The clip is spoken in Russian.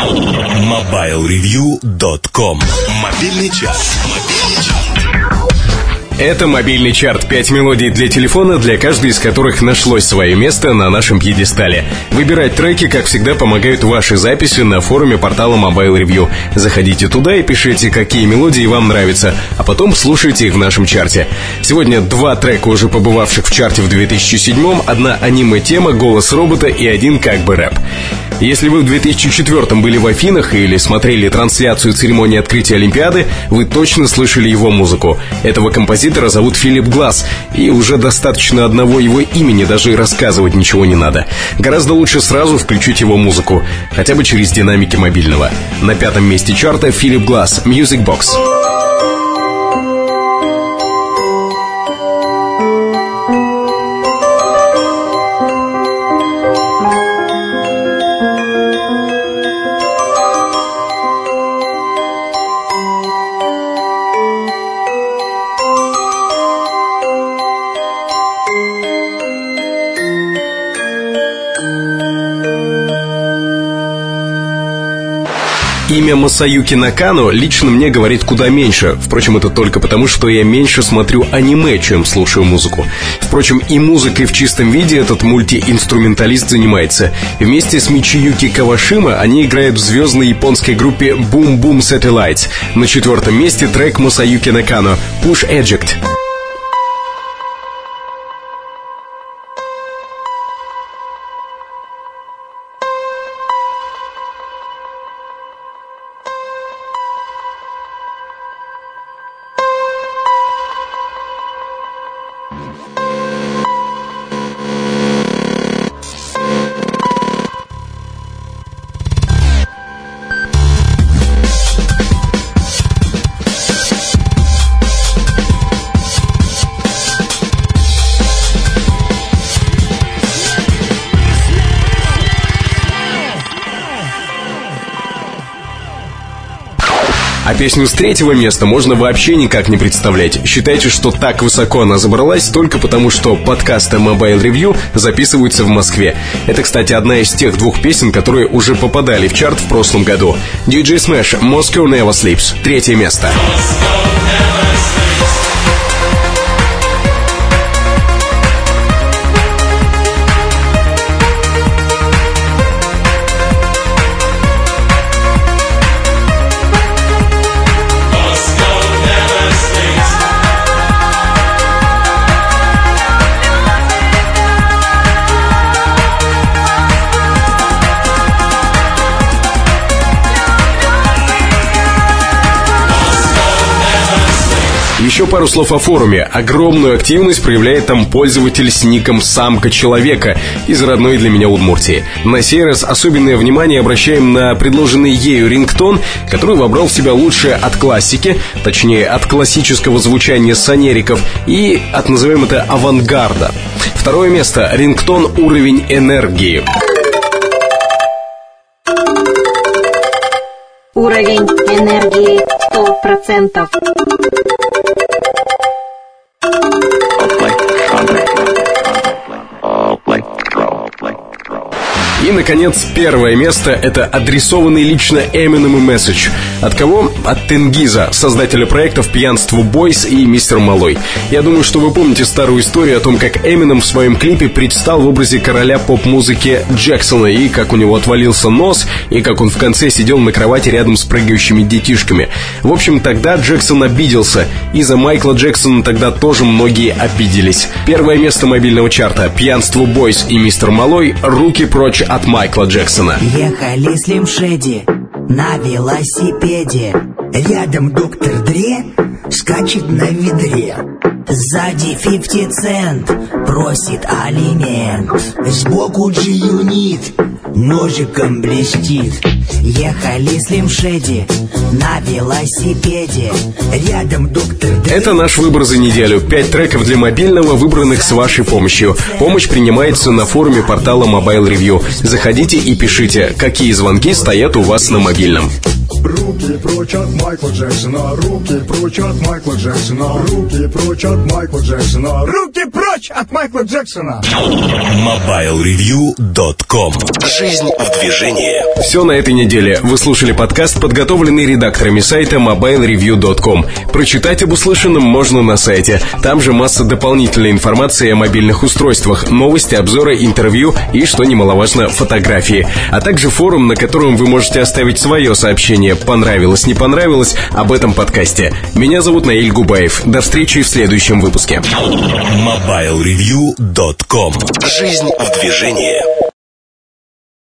MobileReview.com Мобильный час. Это мобильный чарт. Пять мелодий для телефона, для каждой из которых нашлось свое место на нашем пьедестале. Выбирать треки, как всегда, помогают ваши записи на форуме портала Mobile Review. Заходите туда и пишите, какие мелодии вам нравятся, а потом слушайте их в нашем чарте. Сегодня два трека, уже побывавших в чарте в 2007 одна аниме-тема, голос робота и один как бы рэп. Если вы в 2004 были в Афинах или смотрели трансляцию церемонии открытия Олимпиады, вы точно слышали его музыку. Этого композитора зовут Филипп Глаз, и уже достаточно одного его имени, даже рассказывать ничего не надо. Гораздо лучше сразу включить его музыку, хотя бы через динамики мобильного. На пятом месте чарта Филипп Глаз, Music Box. Имя Масаюки Накану лично мне говорит куда меньше. Впрочем, это только потому, что я меньше смотрю аниме, чем слушаю музыку. Впрочем, и музыкой в чистом виде этот мультиинструменталист занимается. Вместе с Мичиюки Кавашима они играют в звездной японской группе Boom Boom Satellites. На четвертом месте трек Масаюки Накану «Push Eject». А песню с третьего места можно вообще никак не представлять. Считайте, что так высоко она забралась только потому, что подкасты Mobile Review записываются в Москве. Это, кстати, одна из тех двух песен, которые уже попадали в чарт в прошлом году. DJ Smash «Moscow Never Sleeps» третье место. Moscow Еще пару слов о форуме. Огромную активность проявляет там пользователь с ником «Самка человека» из родной для меня Удмуртии. На сей раз особенное внимание обращаем на предложенный ею рингтон, который вобрал в себя лучшее от классики, точнее от классического звучания санериков и от, назовем это, авангарда. Второе место – рингтон «Уровень энергии». Уровень энергии 100%. И, наконец, первое место — это адресованный лично Эминему месседж. От кого? От Тенгиза, создателя проектов «Пьянство Бойс» и «Мистер Малой». Я думаю, что вы помните старую историю о том, как Эминем в своем клипе предстал в образе короля поп-музыки Джексона, и как у него отвалился нос, и как он в конце сидел на кровати рядом с прыгающими детишками. В общем, тогда Джексон обиделся, и за Майкла Джексона тогда тоже многие обиделись. Первое место мобильного чарта «Пьянство Бойс» и «Мистер Малой» «Руки прочь от Майкла Джексона. Ехали Слим Шеди на велосипеде. Рядом доктор Дре скачет на ведре. Сзади 50 цент просит алимент. Сбоку G-Unit ножиком блестит. Ехали Слим Шеди на велосипеде. Рядом доктор Дре. Это наш выбор за неделю. Пять треков для мобильного, выбранных с вашей помощью. Помощь принимается на форуме портала Mobile Review. Заходите и пишите, какие звонки стоят у вас на мобильном. Руки прочь от Майкла Джексона, руки прочь от Майкла Джексона, руки прочь от Майкла Джексона, руки прочь от Майкла Джексона. MobileReview.com Жизнь в движении. Все на этой неделе. Вы слушали подкаст, подготовленный редакторами сайта MobileReview.com. Прочитать об услышанном можно на сайте. Там же масса дополнительной информации о мобильных устройствах, новости, обзоры, интервью и, что немаловажно, фотографии. А также форум, на котором вы можете оставить свое сообщение «Понравилось, не понравилось» об этом подкасте. Меня зовут Наиль Губаев. До встречи в следующем выпуске. MobileReview.com Жизнь в движении.